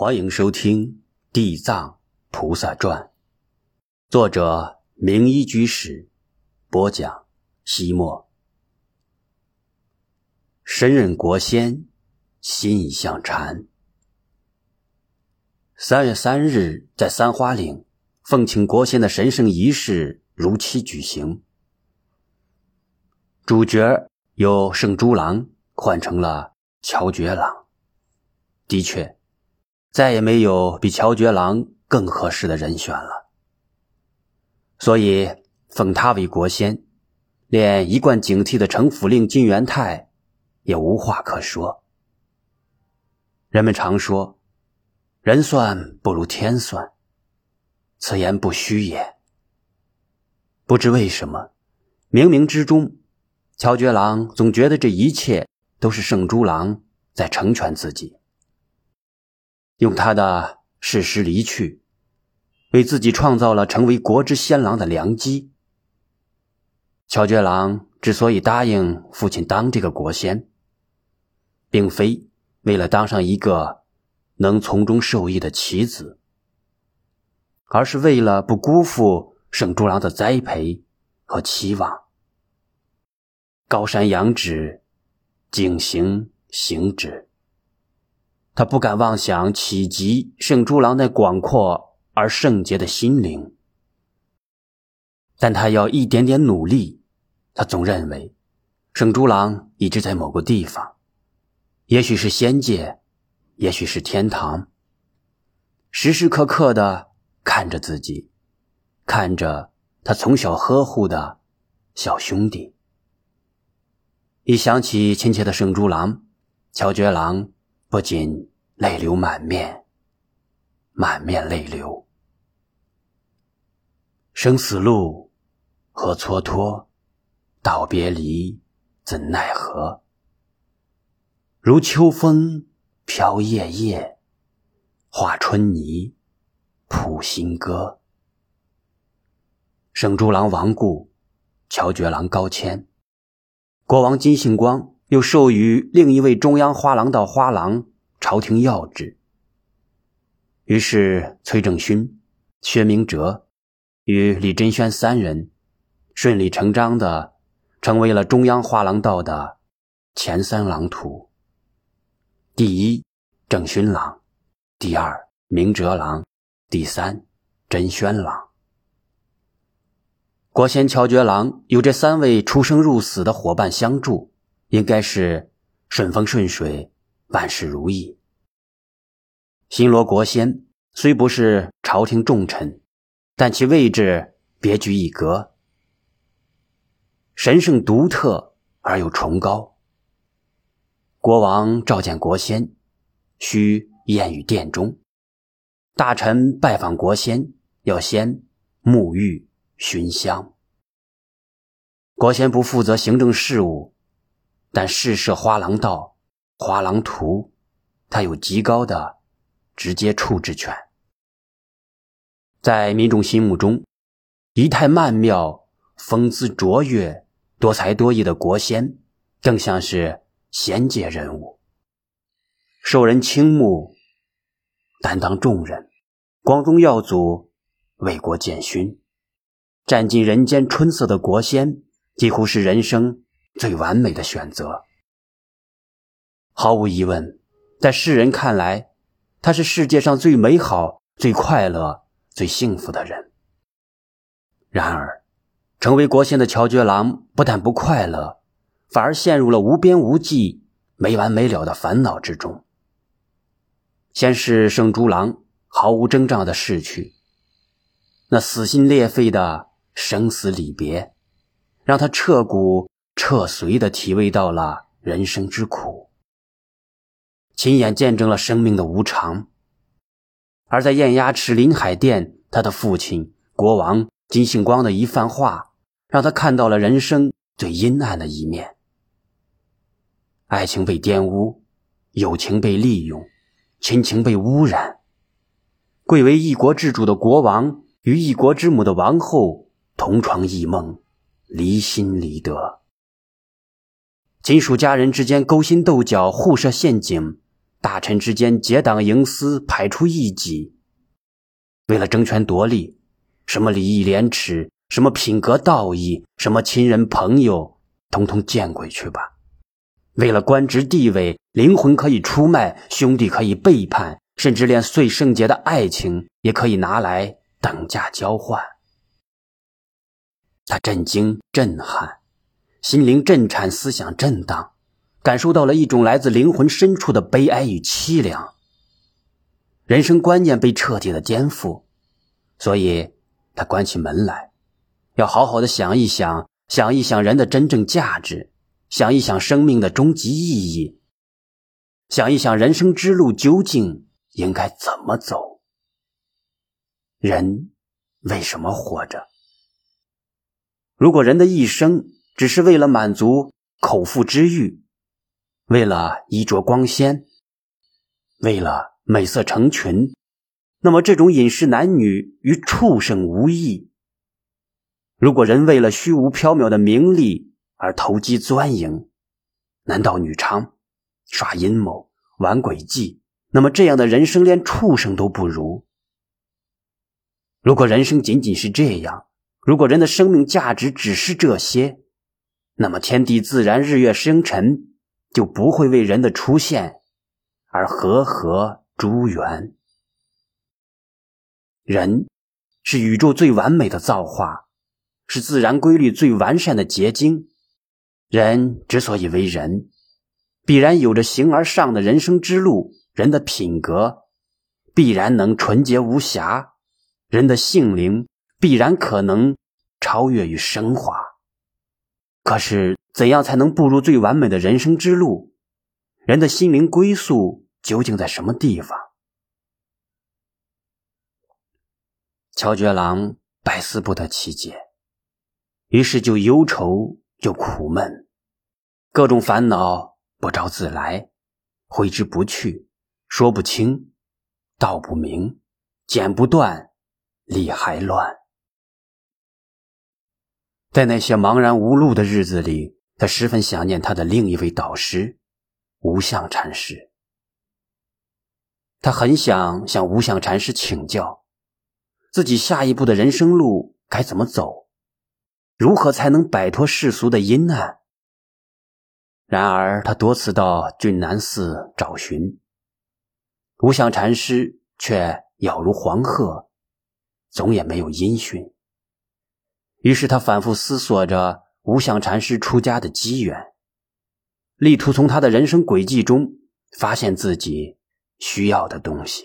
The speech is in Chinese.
欢迎收听《地藏菩萨传》，作者明一居士播讲。西莫，神任国仙，心意相缠。三月三日，在三花岭奉请国仙的神圣仪式如期举行。主角由圣猪郎换成了乔觉郎。的确。再也没有比乔觉郎更合适的人选了，所以封他为国先，连一贯警惕的城府令金元泰也无话可说。人们常说，人算不如天算，此言不虚也。不知为什么，冥冥之中，乔觉郎总觉得这一切都是圣猪郎在成全自己。用他的事实离去，为自己创造了成为国之先郎的良机。乔觉郎之所以答应父亲当这个国先，并非为了当上一个能从中受益的棋子，而是为了不辜负圣猪郎的栽培和期望。高山仰止，景行行止。他不敢妄想企及圣猪郎那广阔而圣洁的心灵，但他要一点点努力。他总认为，圣猪郎一直在某个地方，也许是仙界，也许是天堂，时时刻刻的看着自己，看着他从小呵护的小兄弟。一想起亲切的圣猪郎，乔觉郎。不禁泪流满面，满面泪流。生死路，何蹉跎；道别离，怎奈何？如秋风飘叶叶，化春泥谱新歌。圣猪郎亡故，乔觉郎高迁，国王金信光。又授予另一位中央花郎道花郎朝廷要职。于是崔正勋、薛明哲与李真轩三人顺理成章的成为了中央花郎道的前三郎徒。第一，郑勋郎；第二，明哲郎；第三，真轩郎。国贤乔觉郎有这三位出生入死的伙伴相助。应该是顺风顺水，万事如意。新罗国仙虽不是朝廷重臣，但其位置别具一格，神圣独特而又崇高。国王召见国仙，需宴于殿中；大臣拜访国仙，要先沐浴熏香。国仙不负责行政事务。但试射花郎道、花郎图，他有极高的直接处置权。在民众心目中，仪态曼妙、风姿卓越、多才多艺的国仙，更像是仙界人物，受人倾慕，担当重任，光宗耀祖，为国建勋，占尽人间春色的国仙，几乎是人生。最完美的选择，毫无疑问，在世人看来，他是世界上最美好、最快乐、最幸福的人。然而，成为国仙的乔觉郎不但不快乐，反而陷入了无边无际、没完没了的烦恼之中。先是圣猪郎毫无征兆的逝去，那撕心裂肺的生死离别，让他彻骨。彻髓的体味到了人生之苦，亲眼见证了生命的无常。而在燕鸭池临海殿，他的父亲国王金信光的一番话，让他看到了人生最阴暗的一面：爱情被玷污，友情被利用，亲情被污染。贵为一国之主的国王与一国之母的王后同床异梦，离心离德。亲属家人之间勾心斗角、互设陷阱，大臣之间结党营私，排除异己，为了争权夺利，什么礼义廉耻，什么品格道义，什么亲人朋友，统统见鬼去吧！为了官职地位，灵魂可以出卖，兄弟可以背叛，甚至连最圣洁的爱情也可以拿来等价交换。他震惊、震撼，心灵震颤，思想震荡，感受到了一种来自灵魂深处的悲哀与凄凉。人生观念被彻底的颠覆，所以他关起门来，要好好的想一想，想一想人的真正价值。想一想生命的终极意义，想一想人生之路究竟应该怎么走？人为什么活着？如果人的一生只是为了满足口腹之欲，为了衣着光鲜，为了美色成群，那么这种饮食男女与畜生无异。如果人为了虚无缥缈的名利，而投机钻营，难道女娼耍阴谋、玩诡计？那么这样的人生连畜生都不如。如果人生仅仅是这样，如果人的生命价值只是这些，那么天地自然、日月星辰就不会为人的出现而和合诸缘。人是宇宙最完美的造化，是自然规律最完善的结晶。人之所以为人，必然有着形而上的人生之路。人的品格必然能纯洁无瑕，人的性灵必然可能超越与升华。可是，怎样才能步入最完美的人生之路？人的心灵归宿究竟在什么地方？乔觉郎百思不得其解，于是就忧愁。又苦闷，各种烦恼不招自来，挥之不去，说不清，道不明，剪不断，理还乱。在那些茫然无路的日子里，他十分想念他的另一位导师无相禅师。他很想向无相禅师请教，自己下一步的人生路该怎么走。如何才能摆脱世俗的阴暗？然而，他多次到俊南寺找寻，无相禅师却杳如黄鹤，总也没有音讯。于是，他反复思索着无相禅师出家的机缘，力图从他的人生轨迹中发现自己需要的东西。